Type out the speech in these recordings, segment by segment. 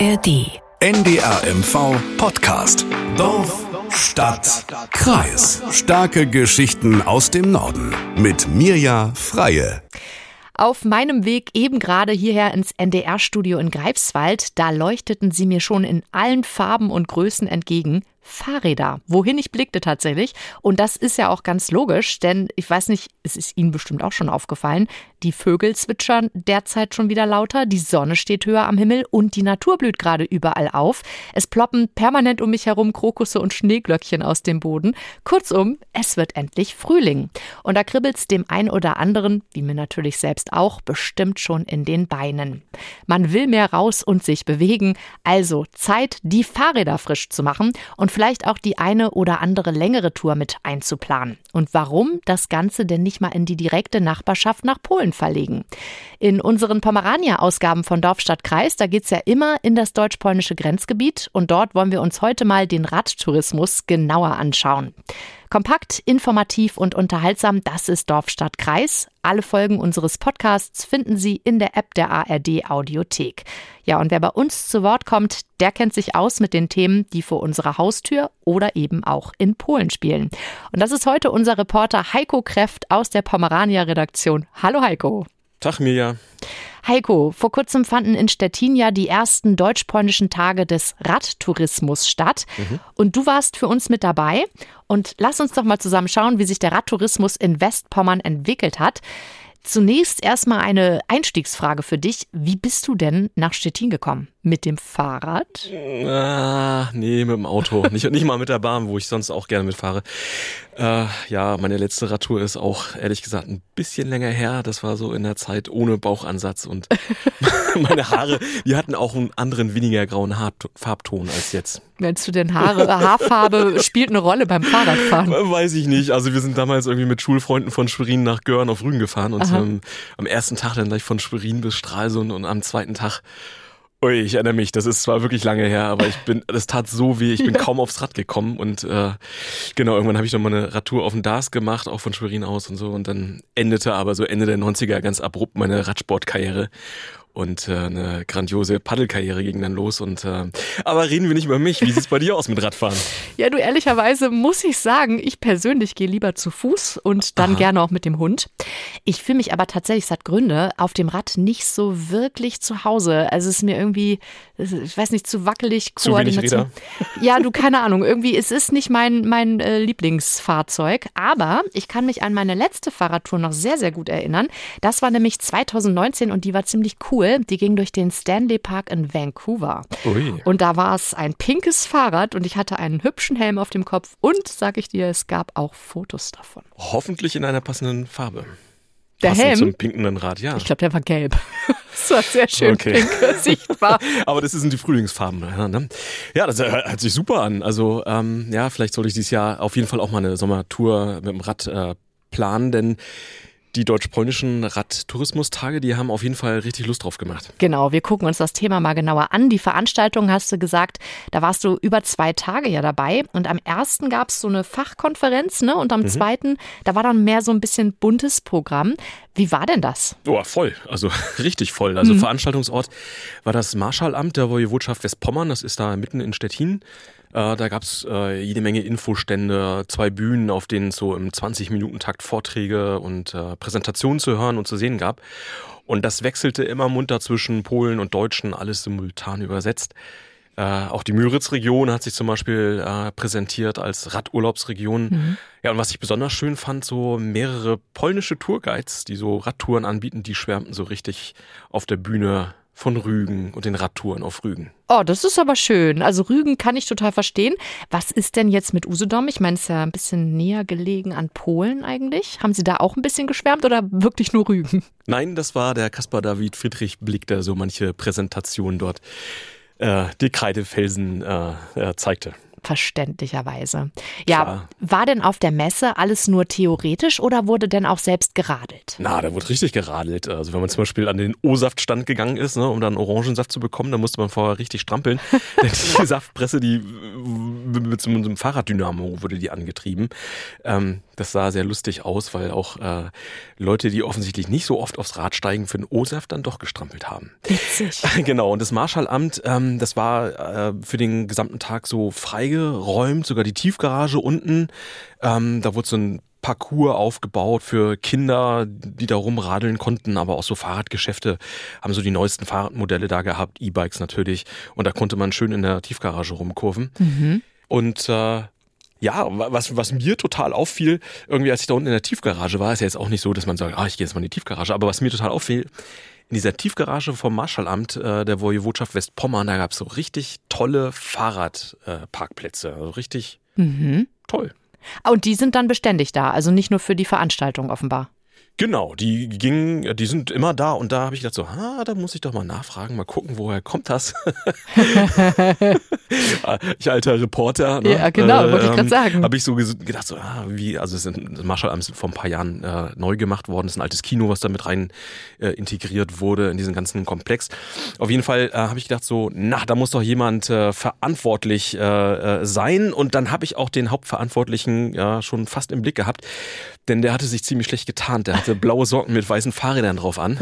ARD. NDR MV Podcast. Dorf, Stadt, Kreis. Starke Geschichten aus dem Norden. Mit Mirja Freie. Auf meinem Weg eben gerade hierher ins NDR-Studio in Greifswald, da leuchteten sie mir schon in allen Farben und Größen entgegen. Fahrräder, wohin ich blickte tatsächlich. Und das ist ja auch ganz logisch, denn ich weiß nicht, es ist Ihnen bestimmt auch schon aufgefallen, die Vögel zwitschern derzeit schon wieder lauter, die Sonne steht höher am Himmel und die Natur blüht gerade überall auf. Es ploppen permanent um mich herum Krokusse und Schneeglöckchen aus dem Boden. Kurzum, es wird endlich Frühling. Und da kribbelt's dem einen oder anderen, wie mir natürlich selbst auch, bestimmt schon in den Beinen. Man will mehr raus und sich bewegen, also Zeit, die Fahrräder frisch zu machen und vielleicht auch die eine oder andere längere Tour mit einzuplanen. Und warum das Ganze denn nicht mal in die direkte Nachbarschaft nach Polen verlegen? In unseren Pomerania-Ausgaben von Dorf, Stadt, Kreis, da geht's ja immer in das deutsch-polnische Grenzgebiet und dort wollen wir uns heute mal den Radtourismus genauer anschauen. Kompakt, informativ und unterhaltsam, das ist Dorf, Stadt, Kreis. Alle Folgen unseres Podcasts finden Sie in der App der ARD Audiothek. Ja, und wer bei uns zu Wort kommt, der kennt sich aus mit den Themen, die vor unserer Haustür oder eben auch in Polen spielen. Und das ist heute unser Reporter Heiko Kreft aus der Pomerania-Redaktion. Hallo Heiko. Tag Mirja. Heiko, vor kurzem fanden in Stettin ja die ersten deutsch-polnischen Tage des Radtourismus statt. Mhm. Und du warst für uns mit dabei. Und lass uns doch mal zusammen schauen, wie sich der Radtourismus in Westpommern entwickelt hat. Zunächst erstmal eine Einstiegsfrage für dich. Wie bist du denn nach Stettin gekommen? Mit dem Fahrrad? Ah, nee, mit dem Auto. nicht, nicht mal mit der Bahn, wo ich sonst auch gerne mitfahre. Äh, ja, meine letzte Radtour ist auch, ehrlich gesagt, ein bisschen länger her. Das war so in der Zeit ohne Bauchansatz und meine Haare, die hatten auch einen anderen, weniger grauen Haar Farbton als jetzt. Meinst du denn Haare, Haarfarbe spielt eine Rolle beim Fahrradfahren? Weiß ich nicht. Also wir sind damals irgendwie mit Schulfreunden von Schwerin nach Görn auf Rügen gefahren und ähm, am ersten Tag dann gleich von Schwerin bis Stralsund und am zweiten Tag Ui, ich erinnere mich, das ist zwar wirklich lange her, aber ich bin, das tat so weh, ich bin ja. kaum aufs Rad gekommen und äh, genau, irgendwann habe ich noch mal eine Radtour auf dem Dars gemacht, auch von Schwerin aus und so und dann endete aber so Ende der 90er ganz abrupt meine Radsportkarriere und äh, eine grandiose Paddelkarriere ging dann los. Und äh, aber reden wir nicht über mich. Wie sieht's bei dir aus mit Radfahren? Ja, du ehrlicherweise muss ich sagen, ich persönlich gehe lieber zu Fuß und dann Aha. gerne auch mit dem Hund. Ich fühle mich aber tatsächlich, es hat Gründe, auf dem Rad nicht so wirklich zu Hause. Also es ist mir irgendwie, ich weiß nicht, zu wackelig. Zu wenig Räder. Ja, du keine Ahnung. Irgendwie es ist nicht mein mein äh, Lieblingsfahrzeug. Aber ich kann mich an meine letzte Fahrradtour noch sehr sehr gut erinnern. Das war nämlich 2019 und die war ziemlich cool cool. Die ging durch den Stanley Park in Vancouver. Ui. Und da war es ein pinkes Fahrrad und ich hatte einen hübschen Helm auf dem Kopf und, sag ich dir, es gab auch Fotos davon. Hoffentlich in einer passenden Farbe. Der Passend Helm? zum pinken Rad, ja. Ich glaube, der war gelb. das war sehr schön okay. pink sichtbar. Aber das sind die Frühlingsfarben. Ne? Ja, das hört sich super an. Also ähm, ja, vielleicht sollte ich dieses Jahr auf jeden Fall auch mal eine Sommertour mit dem Rad äh, planen, denn die deutsch-polnischen Radtourismustage, die haben auf jeden Fall richtig Lust drauf gemacht. Genau, wir gucken uns das Thema mal genauer an. Die Veranstaltung hast du gesagt, da warst du über zwei Tage ja dabei. Und am ersten gab es so eine Fachkonferenz, ne? Und am mhm. zweiten, da war dann mehr so ein bisschen buntes Programm. Wie war denn das? Oh, voll. Also richtig voll. Also mhm. Veranstaltungsort war das Marschallamt der Woiwodschaft Westpommern. Das ist da mitten in Stettin. Äh, da gab's äh, jede Menge Infostände, zwei Bühnen, auf denen es so im 20-Minuten-Takt Vorträge und äh, Präsentationen zu hören und zu sehen gab. Und das wechselte immer munter zwischen Polen und Deutschen, alles simultan übersetzt. Äh, auch die Müritz-Region hat sich zum Beispiel äh, präsentiert als Radurlaubsregion. Mhm. Ja, und was ich besonders schön fand, so mehrere polnische Tourguides, die so Radtouren anbieten, die schwärmten so richtig auf der Bühne von Rügen und den Radtouren auf Rügen. Oh, das ist aber schön. Also Rügen kann ich total verstehen. Was ist denn jetzt mit Usedom? Ich meine, es ist ja ein bisschen näher gelegen an Polen eigentlich. Haben Sie da auch ein bisschen geschwärmt oder wirklich nur Rügen? Nein, das war der Caspar David Friedrich Blick, der so manche Präsentation dort die Kreidefelsen äh, äh, zeigte. Verständlicherweise. Ja, Klar. war denn auf der Messe alles nur theoretisch oder wurde denn auch selbst geradelt? Na, da wurde richtig geradelt. Also wenn man zum Beispiel an den O-Saftstand gegangen ist, ne, um dann Orangensaft zu bekommen, dann musste man vorher richtig strampeln. die Saftpresse, die mit so einem Fahrraddynamo wurde die angetrieben. Ähm, das sah sehr lustig aus, weil auch äh, Leute, die offensichtlich nicht so oft aufs Rad steigen, für den O-Saft dann doch gestrampelt haben. Witzig. Genau, und das Marschallamt, ähm, das war äh, für den gesamten Tag so freigeräumt, sogar die Tiefgarage unten. Ähm, da wurde so ein Parcours aufgebaut für Kinder, die da rumradeln konnten, aber auch so Fahrradgeschäfte haben so die neuesten Fahrradmodelle da gehabt, E-Bikes natürlich. Und da konnte man schön in der Tiefgarage rumkurven. Mhm. Und äh, ja, was, was mir total auffiel, irgendwie als ich da unten in der Tiefgarage war, ist ja jetzt auch nicht so, dass man sagt, ah, ich gehe jetzt mal in die Tiefgarage, aber was mir total auffiel, in dieser Tiefgarage vom Marschallamt äh, der Wojewodschaft Westpommern, da gab es so richtig tolle Fahrradparkplätze. Äh, also richtig mhm. toll. Und die sind dann beständig da, also nicht nur für die Veranstaltung offenbar. Genau, die gingen, die sind immer da und da habe ich gedacht so, ah, da muss ich doch mal nachfragen, mal gucken, woher kommt das? ich alter Reporter. Ne? Ja, genau, äh, wollte ich gerade ähm, sagen. Habe ich so gedacht so, ah, wie, also es sind das Marshallamt ist vor ein paar Jahren äh, neu gemacht worden, es ist ein altes Kino, was da mit rein äh, integriert wurde in diesen ganzen Komplex. Auf jeden Fall äh, habe ich gedacht so, na, da muss doch jemand äh, verantwortlich äh, äh, sein und dann habe ich auch den Hauptverantwortlichen ja schon fast im Blick gehabt, denn der hatte sich ziemlich schlecht getarnt, der hatte hatte blaue Socken mit weißen Fahrrädern drauf an.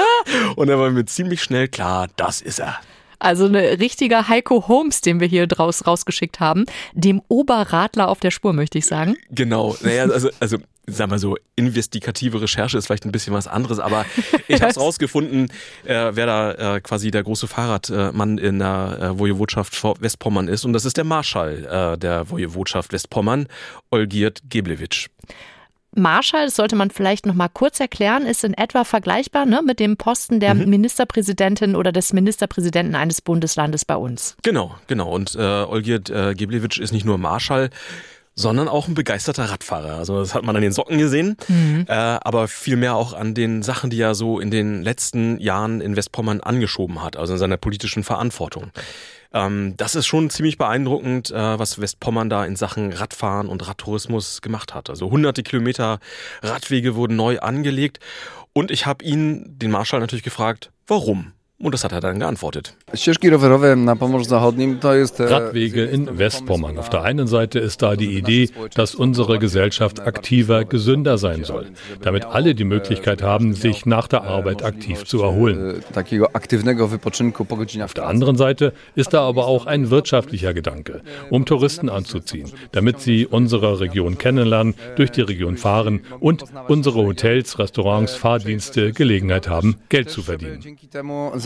Und da war mir ziemlich schnell klar, das ist er. Also ein richtiger Heiko Holmes, den wir hier draus rausgeschickt haben. Dem Oberradler auf der Spur, möchte ich sagen. Genau. Naja, also, also sag mal so, investigative Recherche ist vielleicht ein bisschen was anderes, aber ich habe es rausgefunden, äh, wer da äh, quasi der große Fahrradmann in der äh, Wojewodschaft Westpommern ist. Und das ist der Marschall äh, der Wojewodschaft Westpommern, Olgierd Geblewitsch. Marschall, das sollte man vielleicht noch mal kurz erklären, ist in etwa vergleichbar ne, mit dem Posten der mhm. Ministerpräsidentin oder des Ministerpräsidenten eines Bundeslandes bei uns. Genau, genau. Und äh, Olgierd äh, Geblewitsch ist nicht nur Marschall, sondern auch ein begeisterter Radfahrer. Also das hat man an den Socken gesehen, mhm. äh, aber vielmehr auch an den Sachen, die er so in den letzten Jahren in Westpommern angeschoben hat, also in seiner politischen Verantwortung. Ähm, das ist schon ziemlich beeindruckend, äh, was Westpommern da in Sachen Radfahren und Radtourismus gemacht hat. Also hunderte Kilometer Radwege wurden neu angelegt und ich habe ihn, den Marschall, natürlich gefragt, warum? Und das hat er dann geantwortet. Radwege in Westpommern. Auf der einen Seite ist da die Idee, dass unsere Gesellschaft aktiver, gesünder sein soll, damit alle die Möglichkeit haben, sich nach der Arbeit aktiv zu erholen. Auf der anderen Seite ist da aber auch ein wirtschaftlicher Gedanke, um Touristen anzuziehen, damit sie unsere Region kennenlernen, durch die Region fahren und unsere Hotels, Restaurants, Fahrdienste Gelegenheit haben, Geld zu verdienen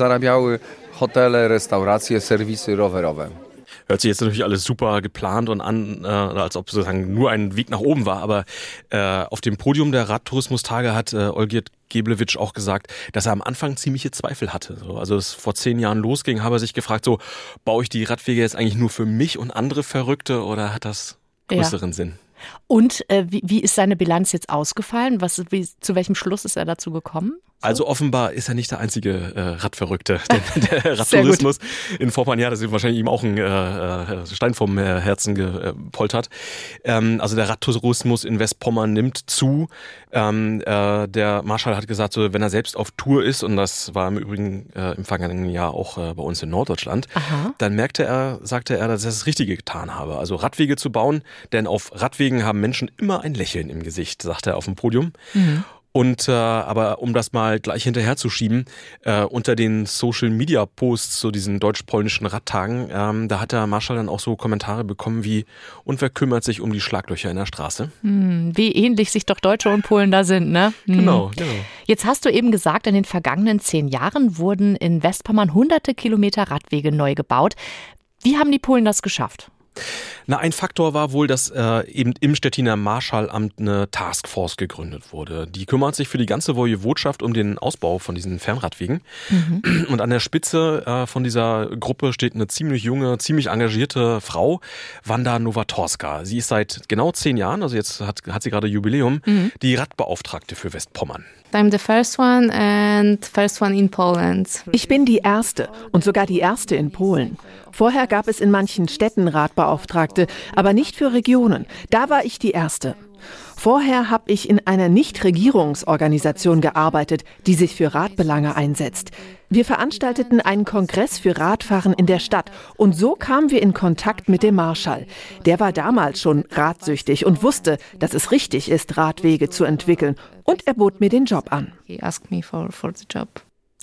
zarabiały hotele, restauracje, serwisy rowerowe. Hört sich jetzt natürlich alles super geplant und an, äh, als ob sozusagen nur ein Weg nach oben war. Aber äh, auf dem Podium der Radtourismustage hat äh, Olgierd Geblewitsch auch gesagt, dass er am Anfang ziemliche Zweifel hatte. So, also es vor zehn Jahren losging, habe er sich gefragt, so baue ich die Radwege jetzt eigentlich nur für mich und andere Verrückte oder hat das größeren ja. Sinn? Und äh, wie, wie ist seine Bilanz jetzt ausgefallen? Was, wie, zu welchem Schluss ist er dazu gekommen? Also offenbar ist er nicht der einzige äh, Radverrückte. Der, der Radtourismus in Vorpanjada ist wahrscheinlich ihm auch ein äh, äh Stein vom äh, Herzen gepoltert. Ähm, also der Radtourismus in Westpommern nimmt zu. Ähm, äh, der Marschall hat gesagt, so, wenn er selbst auf Tour ist, und das war im Übrigen äh, im vergangenen Jahr auch äh, bei uns in Norddeutschland, Aha. dann merkte er, sagte er, dass er das Richtige getan habe. Also Radwege zu bauen, denn auf Radwegen haben Menschen immer ein Lächeln im Gesicht, sagte er auf dem Podium. Mhm. Und äh, aber um das mal gleich hinterherzuschieben, äh, unter den Social Media Posts zu diesen deutsch-polnischen Radtagen, ähm, da hat der Marschall dann auch so Kommentare bekommen wie und wer kümmert sich um die Schlaglöcher in der Straße? Hm, wie ähnlich sich doch Deutsche und Polen da sind, ne? Hm. Genau, genau. Jetzt hast du eben gesagt, in den vergangenen zehn Jahren wurden in Westpommern hunderte Kilometer Radwege neu gebaut. Wie haben die Polen das geschafft? Na, ein Faktor war wohl, dass äh, eben im Stettiner Marschallamt eine Taskforce gegründet wurde. Die kümmert sich für die ganze Wojewodschaft um den Ausbau von diesen Fernradwegen. Mhm. Und an der Spitze äh, von dieser Gruppe steht eine ziemlich junge, ziemlich engagierte Frau, Wanda Nowatorska. Sie ist seit genau zehn Jahren, also jetzt hat, hat sie gerade Jubiläum, mhm. die Radbeauftragte für Westpommern. I'm the first one and first one in Poland. Ich bin die erste und sogar die erste in Polen. Vorher gab es in manchen Städten Radbeauftragte, aber nicht für Regionen. Da war ich die erste. Vorher habe ich in einer Nichtregierungsorganisation gearbeitet, die sich für Radbelange einsetzt. Wir veranstalteten einen Kongress für Radfahren in der Stadt und so kamen wir in Kontakt mit dem Marschall. Der war damals schon radsüchtig und wusste, dass es richtig ist, Radwege zu entwickeln und er bot mir den Job an. He asked me for, for the job.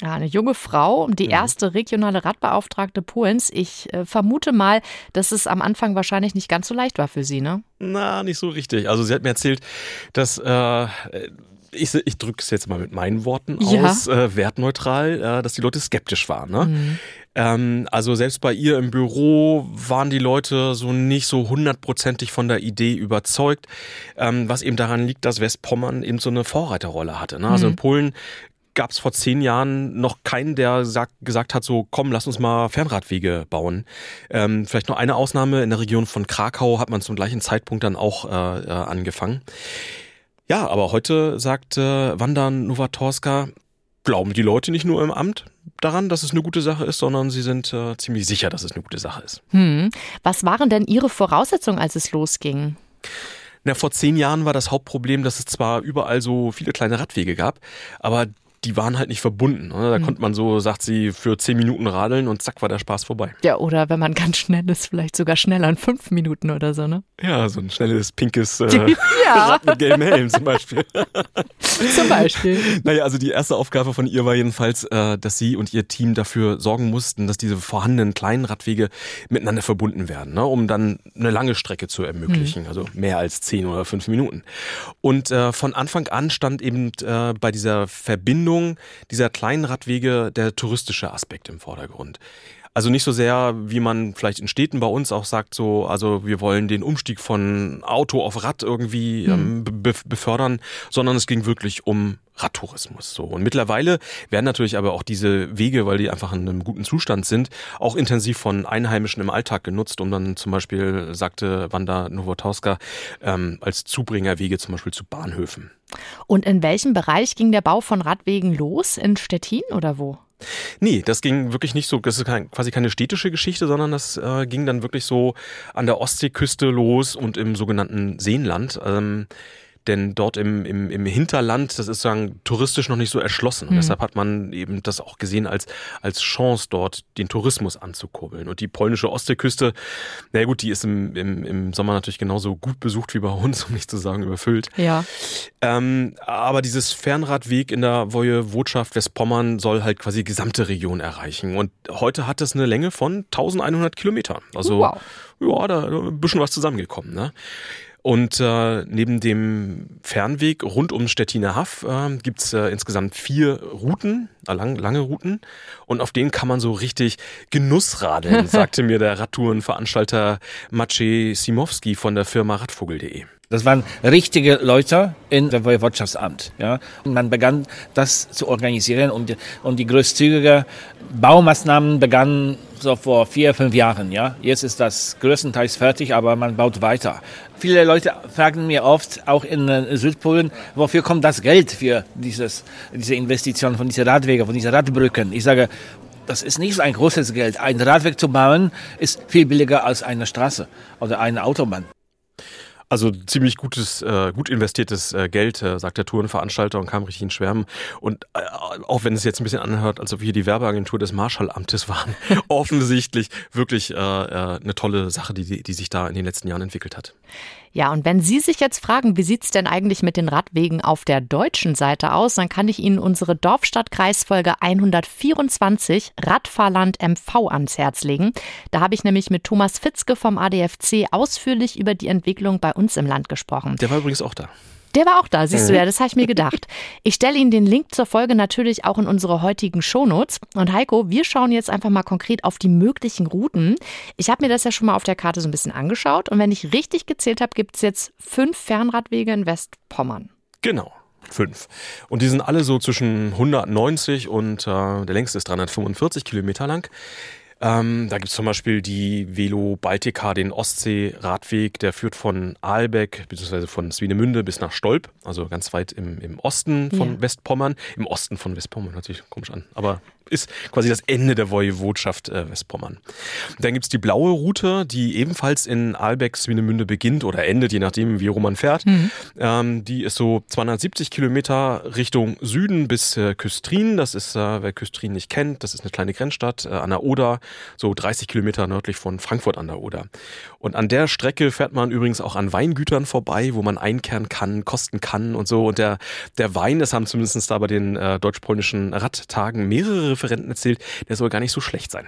Ja, eine junge Frau, die erste regionale Radbeauftragte Polens. Ich äh, vermute mal, dass es am Anfang wahrscheinlich nicht ganz so leicht war für sie, ne? Na, nicht so richtig. Also sie hat mir erzählt, dass äh, ich, ich drücke es jetzt mal mit meinen Worten Ja. aus, äh, wertneutral, äh, dass die Leute skeptisch waren. Ne? Ähm, also selbst bei ihr im Büro waren die Leute so nicht so hundertprozentig von der Idee überzeugt, ähm, was eben daran liegt, dass Westpommern eben so eine Vorreiterrolle hatte. Ne? Also in Polen gab es vor zehn Jahren noch keinen, der sagt, gesagt hat, so komm, lass uns mal Fernradwege bauen. Ähm, vielleicht nur eine Ausnahme, in der Region von Krakau hat man zum gleichen Zeitpunkt dann auch äh, äh, angefangen. Ja, aber heute sagt äh, Wanda Nowatorska, glauben die Leute nicht nur im Amt daran, dass es eine gute Sache ist, sondern sie sind äh, ziemlich sicher, dass es eine gute Sache ist. Hm. Was waren denn Ihre Voraussetzungen, als es losging? Na, vor zehn Jahren war das Hauptproblem, dass es zwar überall so viele kleine Radwege gab, aber die waren halt nicht verbunden. Ne? Da konnte man so, sagt sie, für zehn Minuten radeln und zack war der Spaß vorbei. Ja, oder wenn man ganz schnell ist, vielleicht sogar schneller in fünf Minuten oder so, ne? Ja, so ein schnelles, pinkes äh, Ja, Rad mit gelbem Helm zum Beispiel. zum Beispiel. Naja, also die erste Aufgabe von ihr war jedenfalls, äh, dass sie und ihr Team dafür sorgen mussten, dass diese vorhandenen kleinen Radwege miteinander verbunden werden, ne, um dann eine lange Strecke zu ermöglichen, also mehr als zehn oder fünf Minuten. Und äh, von Anfang an stand eben äh, bei dieser Verbindung dieser kleinen Radwege der touristische Aspekt im Vordergrund. Also nicht so sehr, wie man vielleicht in Städten bei uns auch sagt, so, also wir wollen den Umstieg von Auto auf Rad irgendwie ähm, be befördern, sondern es ging wirklich um Radtourismus. So. Und mittlerweile werden natürlich aber auch diese Wege, weil die einfach in einem guten Zustand sind, auch intensiv von Einheimischen im Alltag genutzt, um dann zum Beispiel, sagte Wanda Nowotowska, ähm, als Zubringerwege zum Beispiel zu Bahnhöfen. Und in welchem Bereich ging der Bau von Radwegen los? In Stettin oder wo? Nee, das ging wirklich nicht so, das ist kein, quasi keine städtische Geschichte, sondern das äh, ging dann wirklich so an der Ostseeküste los und im sogenannten Seenland. Ähm, denn dort im, im, im Hinterland, das ist sozusagen touristisch noch nicht so erschlossen. Und deshalb hat man eben das auch gesehen als, als Chance, dort den Tourismus anzukurbeln. Und die polnische Ostseeküste, na gut, die ist im, im, im Sommer natürlich genauso gut besucht wie bei uns, um nicht zu sagen überfüllt. Ja. Ähm, aber dieses Fernradweg in der Wojewodschaft Westpommern soll halt quasi die gesamte Region erreichen. Und heute hat es eine Länge von 1100 Kilometern. Also, Wow. ja, da ist ein bisschen was zusammengekommen, ne? Und äh, neben dem Fernweg rund um Stettiner Haff äh, gibt's äh, insgesamt vier Routen, äh, lang, lange Routen. Und auf denen kann man so richtig Genussradeln, sagte mir der Radtourenveranstalter Maciej Simowski von der Firma Radvogel.de. Das waren richtige Leute in der Woiwodschaftsamt. Ja. Und man begann das zu organisieren und, die- und die großzügige Baumaßnahmen begannen so vor vier, fünf Jahren. Ja. Jetzt ist das größtenteils fertig, aber man baut weiter. Viele Leute fragen mir oft, auch in äh, Südpolen, wofür kommt das Geld für dieses, diese Investition von diesen Radwegen, von diesen Radbrücken? Ich sage, das ist nicht so ein großes Geld. Ein Radweg zu bauen ist viel billiger als eine Straße oder eine Autobahn. Also ziemlich gutes, äh, gut investiertes äh, Geld, äh, sagt der Tourenveranstalter und kam richtig in Schwärmen. Und äh, auch wenn es jetzt ein bisschen anhört, als ob wir die Werbeagentur des Marshallamtes waren, offensichtlich wirklich äh, äh, eine tolle Sache, die, die sich da in den letzten Jahren entwickelt hat. Ja, und wenn Sie sich jetzt fragen, wie sieht's denn eigentlich mit den Radwegen auf der deutschen Seite aus, dann kann ich Ihnen unsere Dorfstadt-Kreisfolge 124 Radfahrland MV ans Herz legen. Da habe ich nämlich mit Thomas Fitzke vom ADFC ausführlich über die Entwicklung bei uns im Land gesprochen. Der war übrigens auch da. Der war auch da, siehst du ja, das habe ich mir gedacht. Ich stelle Ihnen den Link zur Folge natürlich auch in unsere heutigen Shownotes. Und Heiko, wir schauen jetzt einfach mal konkret auf die möglichen Routen. Ich habe mir das ja schon mal auf der Karte so ein bisschen angeschaut. Und wenn ich richtig gezählt habe, gibt es jetzt fünf Fernradwege in Westpommern. Genau. Fünf. Und die sind alle so zwischen 190 und äh, der längste ist 345 Kilometer lang. Ähm, da gibt es zum Beispiel die Velo Baltica, den Ostsee-Radweg, der führt von Aalbeck bzw. von Swinemünde bis nach Stolp, also ganz weit im, im Osten von Ja. Westpommern. Im Osten von Westpommern, hört sich komisch an, aber ist quasi das Ende der Woiwodschaft äh, Westpommern. Dann gibt es die blaue Route, die ebenfalls in Aalbeck, Swinemünde beginnt oder endet, je nachdem, wie rum man fährt. Ähm, die ist so 270 Kilometer Richtung Süden bis äh, Küstrin. Das ist, äh, wer Küstrin nicht kennt, das ist eine kleine Grenzstadt äh, an der Oder, so 30 Kilometer nördlich von Frankfurt an der Oder. Und an der Strecke fährt man übrigens auch an Weingütern vorbei, wo man einkehren kann, kosten kann und so. Und der, der Wein, das haben zumindest da bei den äh, deutsch-polnischen Radtagen mehrere Referenten erzählt, der soll gar nicht so schlecht sein.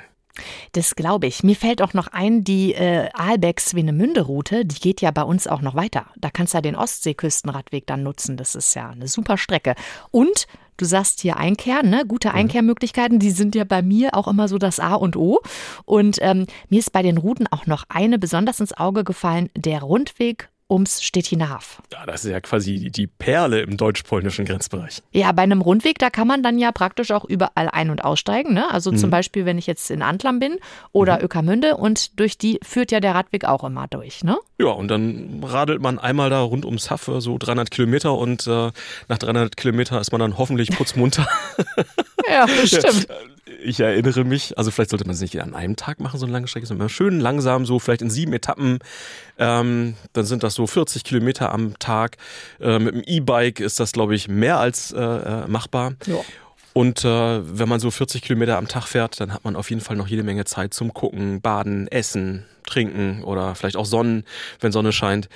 Das glaube ich. Mir fällt auch noch ein, die äh, Aalbeck-Swinemünde-Route, die geht ja bei uns auch noch weiter. Da kannst du ja den Ostseeküstenradweg dann nutzen. Das ist ja eine super Strecke. Und du sagst hier Einkehren, ne? Gute Einkehrmöglichkeiten, die sind ja bei mir auch immer so das A und O. Und ähm, mir ist bei den Routen auch noch eine besonders ins Auge gefallen, der Rundweg ums Stettiner Haff. Ja, das ist ja quasi die- Perle im deutsch-polnischen Grenzbereich. Ja, bei einem Rundweg, da kann man dann ja praktisch auch überall ein- und aussteigen. Ne? Also Mhm. zum Beispiel, wenn ich jetzt in Antlam bin oder Öckermünde und durch die führt ja der Radweg auch immer durch. Ne? Ja, und dann radelt man einmal da rund ums Haff, äh, so 300 Kilometer und äh, nach 300 Kilometer ist man dann hoffentlich putzmunter. Ja, bestimmt. Ich erinnere mich, also vielleicht sollte man es nicht an einem Tag machen, so eine lange Strecke, sondern schön langsam, so vielleicht in sieben Etappen. Ähm, dann sind das so 40 Kilometer am Tag. Äh, mit dem E-Bike ist das, glaube ich, mehr als äh, äh, machbar. Ja. Und äh, wenn man so 40 Kilometer am Tag fährt, dann hat man auf jeden Fall noch jede Menge Zeit zum Gucken, Baden, Essen, Trinken oder vielleicht auch Sonnen, wenn Sonne scheint.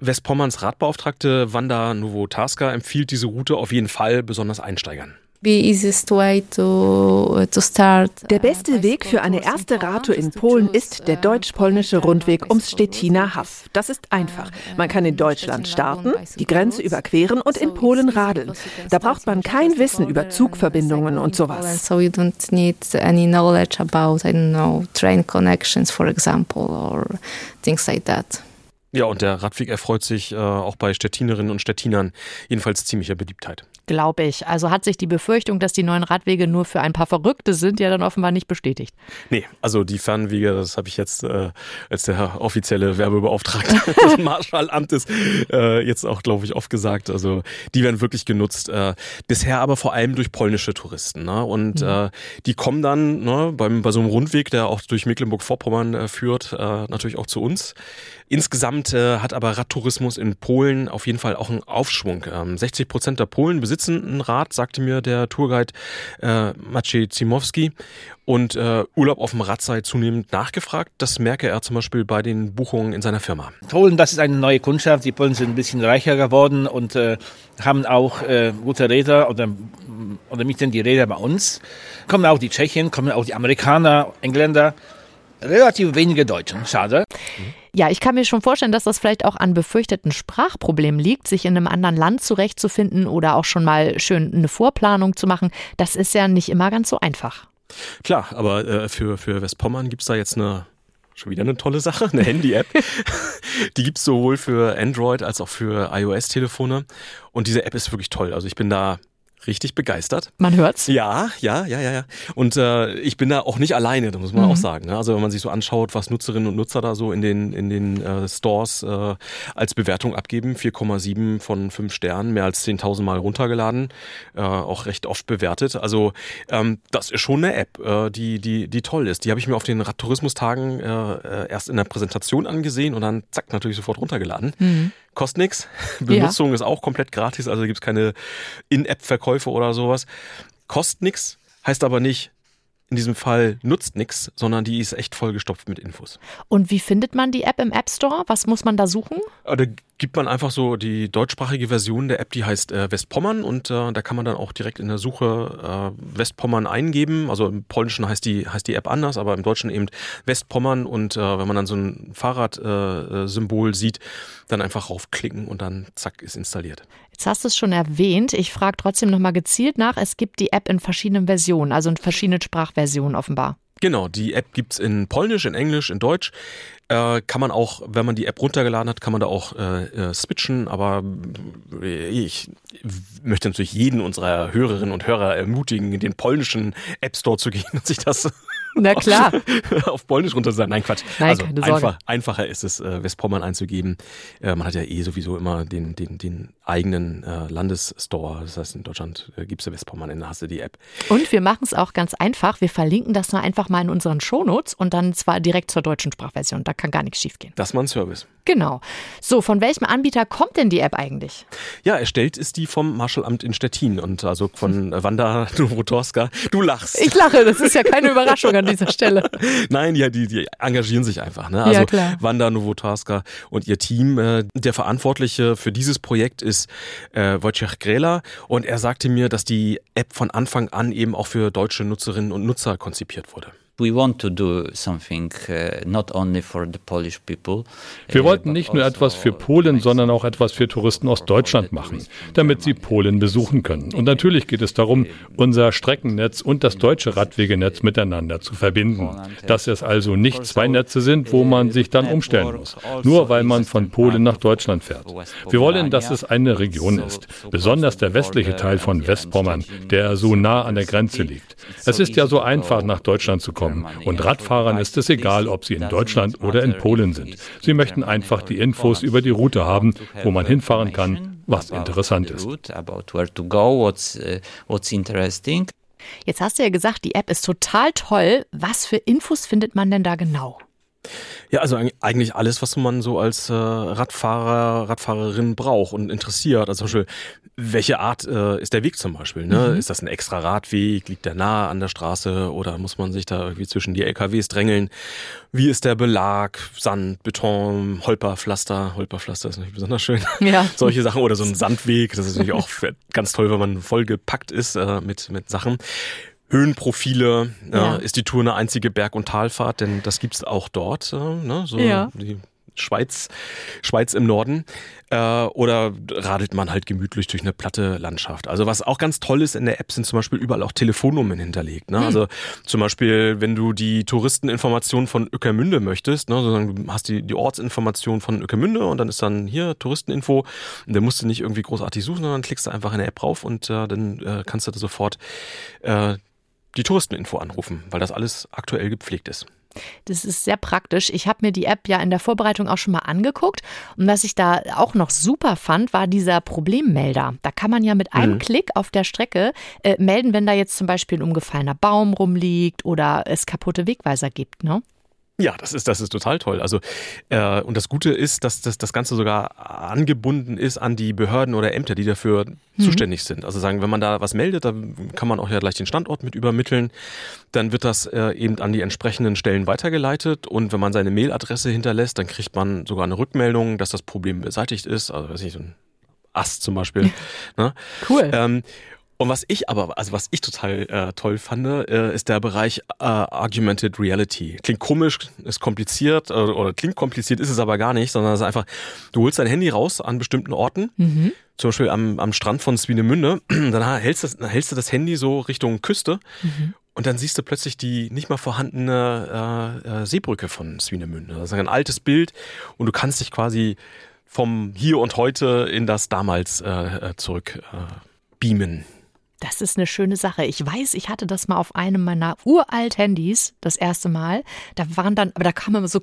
Westpommerns Radbeauftragte Wanda Nowotarska empfiehlt diese Route auf jeden Fall besonders Einsteigern. The easiest way to, to start. Der beste Weg für eine erste Radtour in Polen ist der deutsch-polnische Rundweg ums Stettiner Haff. Das ist einfach. Man kann in Deutschland starten, die Grenze überqueren und in Polen radeln. Da braucht man kein Wissen über Zugverbindungen und sowas. So you don't need any knowledge about, I don't know, train connections, for example, or things like that. Ja, und der Radweg erfreut sich äh, auch bei Stettinerinnen und Stettinern jedenfalls ziemlicher Beliebtheit. Glaube ich. Also hat sich die Befürchtung, dass die neuen Radwege nur für ein paar Verrückte sind, ja dann offenbar nicht bestätigt. Nee, also die Fernwege, das habe ich jetzt äh, als der offizielle Werbebeauftragte des Marshallamtes äh, jetzt auch, glaube ich, oft gesagt. Also die werden wirklich genutzt. Äh, bisher aber vor allem durch polnische Touristen. Ne? Und äh, die kommen dann ne, beim, bei so einem Rundweg, der auch durch Mecklenburg-Vorpommern äh, führt, natürlich auch zu uns. Insgesamt äh, hat aber Radtourismus in Polen auf jeden Fall auch einen Aufschwung. Ähm, 60 Prozent der Polen besitzen ein Rad, sagte mir der Tourguide äh, Maciej Zimowski. Und äh, Urlaub auf dem Rad sei zunehmend nachgefragt. Das merke er zum Beispiel bei den Buchungen in seiner Firma. Polen, das ist eine neue Kundschaft. Die Polen sind ein bisschen reicher geworden und äh, haben auch äh, gute Räder oder, oder mieten die Räder bei uns. Kommen auch die Tschechen, kommen auch die Amerikaner, Engländer. Relativ wenige Deutschen, schade. Ja, ich kann mir schon vorstellen, dass das vielleicht auch an befürchteten Sprachproblemen liegt, sich in einem anderen Land zurechtzufinden oder auch schon mal schön eine Vorplanung zu machen. Das ist ja nicht immer ganz so einfach. Klar, aber äh, für, für Westpommern gibt's da jetzt eine schon wieder eine tolle Sache, eine Handy-App. Die gibt's sowohl für Android als auch für iOS-Telefone. Und diese App ist wirklich toll. Also ich bin da richtig begeistert. Man hört's. Ja, ja, ja, ja, ja. Und äh, ich bin da auch nicht alleine, das muss man Mhm. auch sagen. Ne? Also wenn man sich so anschaut, was Nutzerinnen und Nutzer da so in den, in den äh, Stores äh, als Bewertung abgeben, 4,7 von 5 Sternen, mehr als 10.000 Mal runtergeladen, äh, auch recht oft bewertet. Also ähm, das ist schon eine App, äh, die, die, die toll ist. Die habe ich mir auf den Radtourismustagen äh, erst in der Präsentation angesehen und dann zack, natürlich sofort runtergeladen. Mhm. Kostet nix. Benutzung ist auch komplett gratis, also gibt's keine In-App-Verkäufe oder sowas. Kostet nix, heißt aber nicht, in diesem Fall nutzt nix, sondern die ist echt vollgestopft mit Infos. Und wie findet man die App im App Store? Was muss man da suchen? Äh, Da gibt man einfach so die deutschsprachige Version der App, die heißt äh, Westpommern und äh, da kann man dann auch direkt in der Suche äh, Westpommern eingeben. Also im Polnischen heißt die, heißt die App anders, aber im Deutschen eben Westpommern und äh, wenn man dann so ein Fahrradsymbol äh, Symbol sieht, dann einfach raufklicken und dann zack ist installiert. Jetzt hast du es schon erwähnt. Ich frage trotzdem nochmal gezielt nach. Es gibt die App in verschiedenen Versionen, also in verschiedenen Sprachversionen offenbar. Genau, die App gibt's in Polnisch, in Englisch, in Deutsch. Äh, kann man auch, wenn man die App runtergeladen hat, kann man da auch äh, äh, switchen. Aber äh, ich möchte natürlich jeden unserer Hörerinnen und Hörer ermutigen, in den polnischen App Store zu gehen und sich das Na klar. auf Polnisch runter sein. Nein, Quatsch. Nein, also einfach, einfacher ist es, äh, Westpommern einzugeben. Äh, man hat ja eh sowieso immer den, den, den eigenen äh, Landesstore. Das heißt, in Deutschland äh, gibst du Westpommern, dann hast du die App. Und wir machen es auch ganz einfach. Wir verlinken das nur einfach mal in unseren Shownotes und dann zwar direkt zur deutschen Sprachversion. Da kann gar nichts schiefgehen. Das ist mal ein Service. Genau. So, von welchem Anbieter kommt denn die App eigentlich? Ja, erstellt ist die vom Marschallamt in Stettin und also von äh, Wanda Nowotorska. Du lachst. Ich lache, das ist ja keine Überraschung an dieser Stelle. Nein, ja, die, die engagieren sich einfach. Ne? Also Ja, klar. Wanda Nowotarska und ihr Team. Äh, der Verantwortliche für dieses Projekt ist äh, Wojciech Grela und er sagte mir, dass die App von Anfang an eben auch für deutsche Nutzerinnen und Nutzer konzipiert wurde. We want to do something not only for the Polish people. Wir wollten nicht nur also etwas für Polen, sondern auch etwas für Touristen aus Deutschland machen, damit sie Polen besuchen können. Und natürlich geht es darum, unser Streckennetz und das deutsche Radwegenetz miteinander zu verbinden. Dass es also nicht zwei Netze sind, wo man sich dann umstellen muss, nur weil man von Polen nach Deutschland fährt. Wir wollen, dass es eine Region ist, besonders der westliche Teil von Westpommern, der so nah an der Grenze liegt. Es ist ja so einfach, nach Deutschland zu kommen. Und Radfahrern ist es egal, ob sie in Deutschland oder in Polen sind. Sie möchten einfach die Infos über die Route haben, wo man hinfahren kann, was interessant ist. Jetzt hast du ja gesagt, die App ist total toll. Was für Infos findet man denn da genau? Ja, also eig- eigentlich alles, was man so als äh, Radfahrer, Radfahrerin braucht und interessiert. Also zum Beispiel, welche Art äh, ist der Weg zum Beispiel? Ne? Mhm. Ist das ein extra Radweg? Liegt der nah an der Straße oder muss man sich da irgendwie zwischen die LKWs drängeln? Wie ist der Belag? Sand, Beton, Holperpflaster. Holperpflaster ist natürlich besonders schön. Ja. Solche Sachen oder so ein Sandweg. Das ist natürlich auch ganz toll, wenn man vollgepackt ist äh, mit, mit Sachen. Höhenprofile, Ja. äh, ist die Tour eine einzige Berg- und Talfahrt, denn das gibt's auch dort, äh, ne? so Ja. die Schweiz, Schweiz im Norden. Äh, oder radelt man halt gemütlich durch eine platte Landschaft. Also was auch ganz toll ist in der App, sind zum Beispiel überall auch Telefonnummern hinterlegt. Ne? Also zum Beispiel, wenn du die Touristeninformation von Ueckermünde möchtest, ne, sozusagen, du hast die, die Ortsinformation von Ueckermünde und dann ist dann hier Touristeninfo. Und dann musst du nicht irgendwie großartig suchen, sondern klickst du einfach in der App drauf und äh, dann äh, kannst du da sofort äh, die Touristeninfo anrufen, weil das alles aktuell gepflegt ist. Das ist sehr praktisch. Ich habe mir die App ja in der Vorbereitung auch schon mal angeguckt. Und was ich da auch noch super fand, war dieser Problemmelder. Da kann man ja mit einem Mhm. Klick auf der Strecke äh, melden, wenn da jetzt zum Beispiel ein umgefallener Baum rumliegt oder es kaputte Wegweiser gibt. Ne? Ja, das ist, das ist total toll. Also, äh, und das Gute ist, dass das, das Ganze sogar angebunden ist an die Behörden oder Ämter, die dafür zuständig sind. Also sagen, wenn man da was meldet, dann kann man auch ja gleich den Standort mit übermitteln. Dann wird das äh, eben an die entsprechenden Stellen weitergeleitet. Und wenn man seine Mailadresse hinterlässt, dann kriegt man sogar eine Rückmeldung, dass das Problem beseitigt ist. Also, weiß nicht, so ein Ast zum Beispiel. ne? Cool. Ähm, und was ich aber, also was ich total äh, toll fand, äh, ist der Bereich äh, Augmented Reality. Klingt komisch, ist kompliziert äh, oder klingt kompliziert, ist es aber gar nicht, sondern es ist einfach, du holst dein Handy raus an bestimmten Orten, Mhm. zum Beispiel am, am Strand von Swinemünde, dann hältst, das, dann hältst du das Handy so Richtung Küste Mhm. und dann siehst du plötzlich die nicht mal vorhandene äh, äh, Seebrücke von Swinemünde. Das ist ein altes Bild und du kannst dich quasi vom Hier und Heute in das damals äh, äh, zurück äh, beamen. Das ist eine schöne Sache. Ich weiß, ich hatte das mal auf einem meiner uralt Handys das erste Mal. Da waren dann, aber da kamen immer so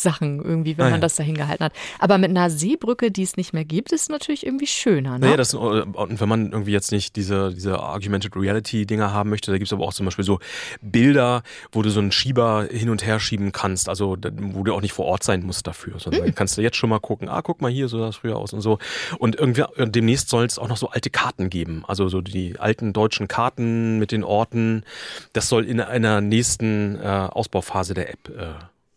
Comic-Sachen irgendwie, wenn Ah, man ja. das da hingehalten hat. Aber mit einer Seebrücke, die es nicht mehr gibt, ist natürlich irgendwie schöner. Ne? Naja, das, und wenn man irgendwie jetzt nicht diese, diese Augmented Reality Dinger haben möchte, da gibt's aber auch zum Beispiel so Bilder, wo du so einen Schieber hin und her schieben kannst, also wo du auch nicht vor Ort sein musst dafür, sondern dann kannst du jetzt schon mal gucken, ah, guck mal hier, so sah das früher aus und so. Und irgendwie und demnächst soll es auch noch so alte Karten geben, also so die alten deutschen Karten mit den Orten. Das soll in einer nächsten äh, Ausbauphase der App äh,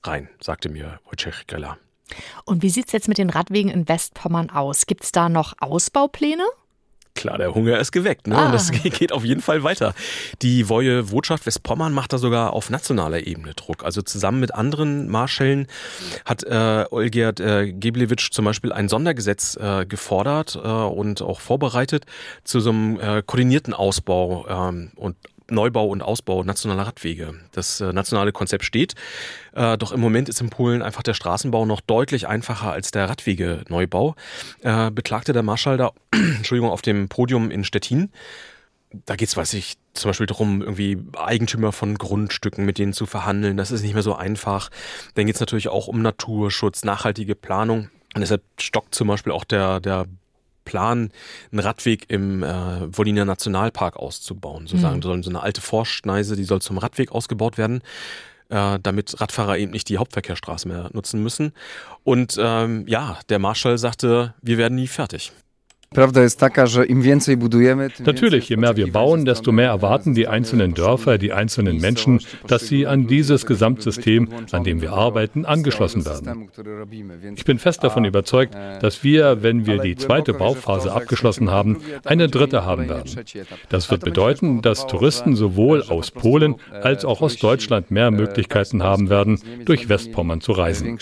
rein, sagte mir Wojciech Greller. Und wie sieht's jetzt mit den Radwegen in Westpommern aus? Gibt's da noch Ausbaupläne? Klar, der Hunger ist geweckt, ne? Ah. Und das geht auf jeden Fall weiter. Die Wojewodschaft Westpommern macht da sogar auf nationaler Ebene Druck. Also zusammen mit anderen Marschällen hat äh, Olgierd äh, Geblewitsch zum Beispiel ein Sondergesetz äh, gefordert äh, und auch vorbereitet zu so einem äh, koordinierten Ausbau ähm, und Neubau und Ausbau nationaler Radwege. Das äh, nationale Konzept steht, äh, doch im Moment ist in Polen einfach der Straßenbau noch deutlich einfacher als der Radwege-Neubau, äh, beklagte der Marschall da, Entschuldigung, auf dem Podium in Stettin. Da geht's, weiß ich, zum Beispiel darum, irgendwie Eigentümer von Grundstücken mit denen zu verhandeln. Das ist nicht mehr so einfach. Dann geht es natürlich auch um Naturschutz, nachhaltige Planung. Und deshalb stockt zum Beispiel auch der, der Plan, einen Radweg im äh, Wolliner Nationalpark auszubauen. Sozusagen. Mhm. So eine alte Forstschneise, die soll zum Radweg ausgebaut werden äh, damit Radfahrer eben nicht die Hauptverkehrsstraße mehr nutzen müssen. Und ähm, ja, der Marschall sagte, wir werden nie fertig. Natürlich, je mehr wir bauen, desto mehr erwarten die einzelnen Dörfer, die einzelnen Menschen, dass sie an dieses Gesamtsystem, an dem wir arbeiten, angeschlossen werden. Ich bin fest davon überzeugt, dass wir, wenn wir die zweite Bauphase abgeschlossen haben, eine dritte haben werden. Das wird bedeuten, dass Touristen sowohl aus Polen als auch aus Deutschland mehr Möglichkeiten haben werden, durch Westpommern zu reisen.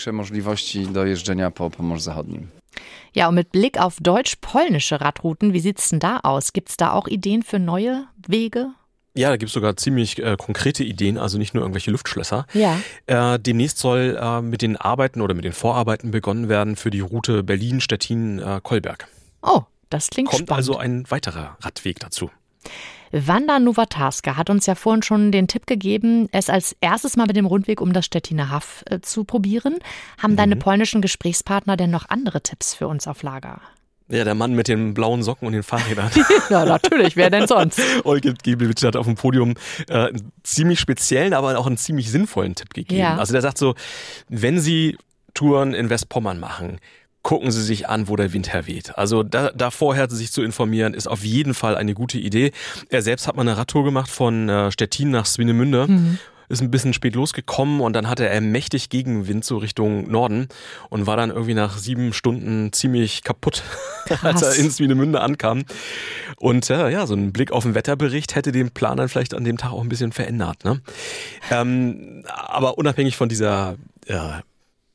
Ja, und mit Blick auf deutsch-polnische Radrouten, wie sieht es denn da aus? Gibt es da auch Ideen für neue Wege? Ja, da gibt es sogar ziemlich äh, konkrete Ideen, also nicht nur irgendwelche Luftschlösser. Ja. Äh, demnächst soll äh, mit den Arbeiten oder mit den Vorarbeiten begonnen werden für die Route Berlin-Stettin-Kolberg. oh, das klingt Kommt spannend. also ein weiterer Radweg dazu. Wanda Nowatarska hat uns ja vorhin schon den Tipp gegeben, es als erstes mal mit dem Rundweg um das Stettiner Haff äh, zu probieren. Haben deine polnischen Gesprächspartner denn noch andere Tipps für uns auf Lager? Ja, der Mann mit den blauen Socken und den Fahrrädern. ja, natürlich, wer denn sonst? Olga Giblewitsch hat auf dem Podium äh, einen ziemlich speziellen, aber auch einen ziemlich sinnvollen Tipp gegeben. Ja. Also der sagt so, wenn Sie Touren in Westpommern machen, gucken Sie sich an, wo der Wind herweht. Also da, da vorher sich zu informieren, ist auf jeden Fall eine gute Idee. Er selbst hat mal eine Radtour gemacht von äh, Stettin nach Swinemünde. Ist ein bisschen spät losgekommen und dann hatte er mächtig Gegenwind so Richtung Norden und war dann irgendwie nach sieben Stunden ziemlich kaputt, als er in Swinemünde ankam. Und äh, ja, so ein Blick auf den Wetterbericht hätte den Plan dann vielleicht an dem Tag auch ein bisschen verändert. Ne? Ähm, aber unabhängig von dieser äh,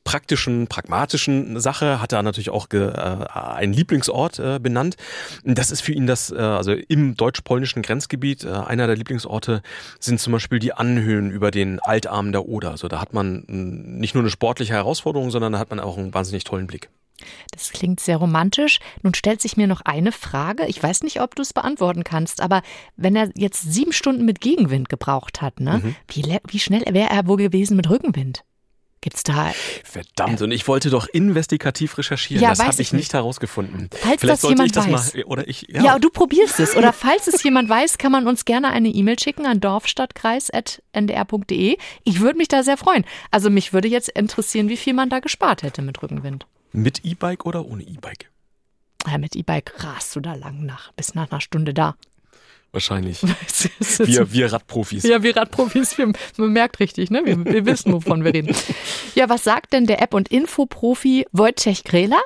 praktischen, pragmatischen Sache hat er natürlich auch ge, äh, einen Lieblingsort äh, benannt. Das ist für ihn das, äh, also im deutsch-polnischen Grenzgebiet, äh, einer der Lieblingsorte sind zum Beispiel die Anhöhen über den Altarm der Oder. Also da hat man nicht nur eine sportliche Herausforderung, sondern da hat man auch einen wahnsinnig tollen Blick. Das klingt sehr romantisch. Nun stellt sich mir noch eine Frage. Ich weiß nicht, ob du es beantworten kannst, aber wenn er jetzt sieben Stunden mit Gegenwind gebraucht hat, ne, Mhm. wie, wie schnell wäre er wohl gewesen mit Rückenwind? Gibt's da Verdammt, und ich wollte doch investigativ recherchieren. Ja, das habe ich ich nicht herausgefunden. Falls Vielleicht das sollte jemand ich das weiß. mal oder ich Ja. du probierst es. Oder falls es jemand weiß, kann man uns gerne eine E-Mail schicken an dorfstadtkreis.ndr.de. Ich würde mich da sehr freuen. Also mich würde jetzt interessieren, wie viel man da gespart hätte mit Rückenwind. mit E-Bike oder ohne E-Bike? Ja, mit E-Bike rast du da lang nach, bis nach einer Stunde da. Wahrscheinlich. Wir, wir Radprofis. Ja, wir Radprofis, wir, man merkt richtig, ne? Wir, wir wissen, wovon wir reden. Ja, was sagt denn der App- und Infoprofi Wojciech Grela?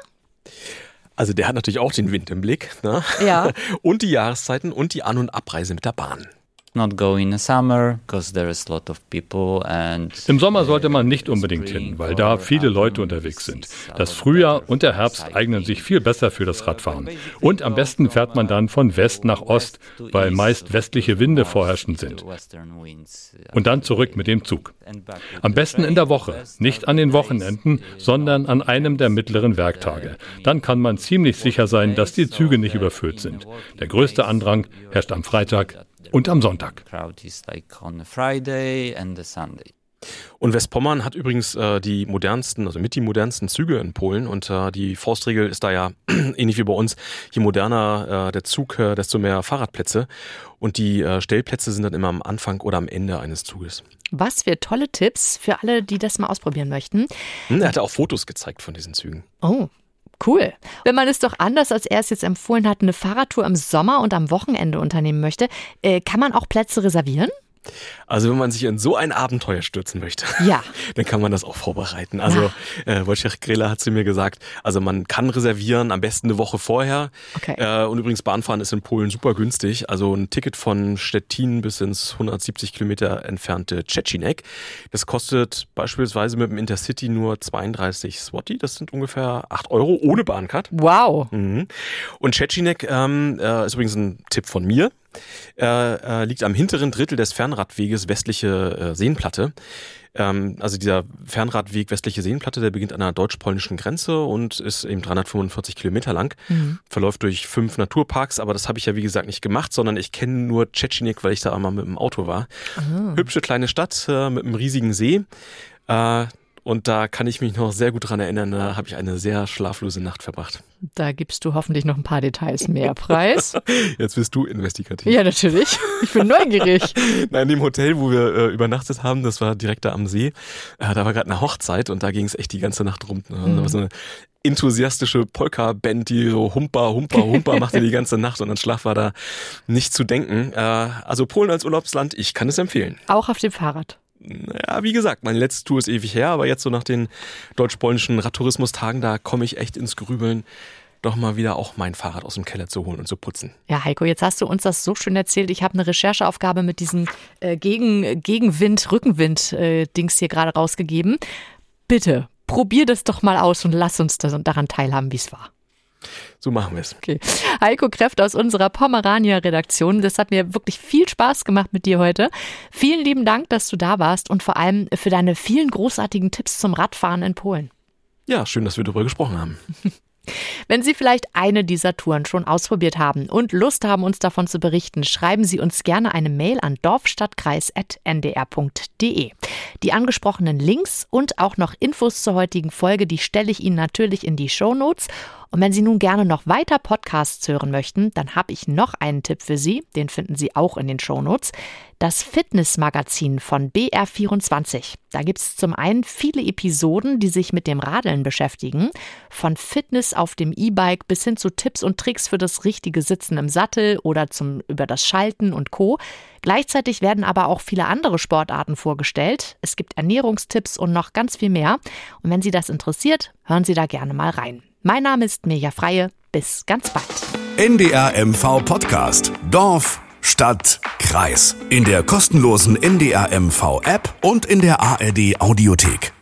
Also der hat natürlich auch den Wind im Blick. Ne? Ja. Und die Jahreszeiten und die An- und Abreise mit der Bahn. Not go in the summer because there is a lot of people and Im Sommer sollte man nicht unbedingt hin, weil da viele Leute unterwegs sind. Das Frühjahr und der Herbst eignen sich viel besser für das Radfahren. Und am besten fährt man dann von West nach Ost, weil meist westliche Winde vorherrschend sind. Und dann zurück mit dem Zug. Am besten in der Woche, nicht an den Wochenenden, sondern an einem der mittleren Werktage. Dann kann man ziemlich sicher sein, dass die Züge nicht überfüllt sind. Der größte Andrang herrscht am Freitag und am Sonntag. crowd is like on a Friday and a Sunday. Und Westpommern hat übrigens äh, die modernsten, also mit die modernsten Züge in Polen. Und äh, die Faustregel ist da ja ähnlich wie bei uns, je moderner äh, der Zug, äh, desto mehr Fahrradplätze. Und die äh, Stellplätze sind dann immer am Anfang oder am Ende eines Zuges. Was für tolle Tipps für alle, die das mal ausprobieren möchten. Hm, er hatte auch Fotos gezeigt von diesen Zügen. Oh, cool. Wenn man es doch anders, als er es jetzt empfohlen hat, eine Fahrradtour im Sommer und am Wochenende unternehmen möchte, äh, kann man auch Plätze reservieren? Also wenn man sich in so ein Abenteuer stürzen möchte, Ja. dann kann man das auch vorbereiten. Also äh, Wojciech Grela hat zu mir gesagt, also man kann reservieren, am besten eine Woche vorher. Okay. Äh, und übrigens Bahnfahren ist in Polen super günstig. Also ein Ticket von Stettin bis ins 170 Kilometer entfernte Cecinek, das kostet beispielsweise mit dem Intercity nur 32 Swati. Das sind ungefähr 8 Euro ohne Bahncard. Wow. Mhm. Und Cecinek ähm, äh, ist übrigens ein Tipp von mir. Äh, liegt am hinteren Drittel des Fernradweges westliche äh, Seenplatte. Ähm, also dieser Fernradweg westliche Seenplatte, der beginnt an der deutsch-polnischen Grenze und ist eben 345 Kilometer lang, mhm. verläuft durch fünf Naturparks, aber das habe ich ja wie gesagt nicht gemacht, sondern ich kenne nur Tschetschenik, weil ich da einmal mit dem Auto war. Aha. Hübsche kleine Stadt äh, mit einem riesigen See. Äh, und da kann ich mich noch sehr gut dran erinnern, da habe ich eine sehr schlaflose Nacht verbracht. Da gibst du hoffentlich noch ein paar Details mehr preis. Jetzt bist du investigativ. Ja, natürlich. Ich bin neugierig. Nein, in dem Hotel, wo wir äh, übernachtet haben, das war direkt da am See, äh, da war gerade eine Hochzeit und da ging es echt die ganze Nacht rum. Mhm. Da war so eine enthusiastische Polka-Band, die so Humper, Humper, Humper machte die ganze Nacht und an Schlaf war da nicht zu denken. Äh, also Polen als Urlaubsland, ich kann es empfehlen. Auch auf dem Fahrrad ja, wie gesagt, meine letzte Tour ist ewig her, aber jetzt so nach den deutsch-polnischen Radtourismus-Tagen, da komme ich echt ins Grübeln, doch mal wieder auch mein Fahrrad aus dem Keller zu holen und zu putzen. Ja, Heiko, jetzt hast du uns das so schön erzählt. Ich habe eine Rechercheaufgabe mit diesem äh, Gegen, Gegenwind, Rückenwind-Dings äh, hier gerade rausgegeben. Bitte, probier das doch mal aus und lass uns das, daran teilhaben, wie es war. So machen wir es. Okay. Heiko Kräft aus unserer Pomerania-Redaktion. Das hat mir wirklich viel Spaß gemacht mit dir heute. Vielen lieben Dank, dass du da warst und vor allem für deine vielen großartigen Tipps zum Radfahren in Polen. Ja, schön, dass wir darüber gesprochen haben. Wenn Sie vielleicht eine dieser Touren schon ausprobiert haben und Lust haben, uns davon zu berichten, schreiben Sie uns gerne eine Mail an dorfstadtkreis.ndr.de. Die angesprochenen Links und auch noch Infos zur heutigen Folge, die stelle ich Ihnen natürlich in die Show Notes. Und wenn Sie nun gerne noch weiter Podcasts hören möchten, dann habe ich noch einen Tipp für Sie, den finden Sie auch in den Shownotes. Das Fitnessmagazin von BR24. Da gibt es zum einen viele Episoden, die sich mit dem Radeln beschäftigen, von Fitness auf dem E-Bike bis hin zu Tipps und Tricks für das richtige Sitzen im Sattel oder zum über das Schalten und Co. Gleichzeitig werden aber auch viele andere Sportarten vorgestellt. Es gibt Ernährungstipps und noch ganz viel mehr. Und wenn Sie das interessiert, hören Sie da gerne mal rein. Mein Name ist Mirja Freie. Bis ganz bald. NDR MV Podcast. Dorf, Stadt, Kreis. In der kostenlosen NDR MV App und in der ARD Audiothek.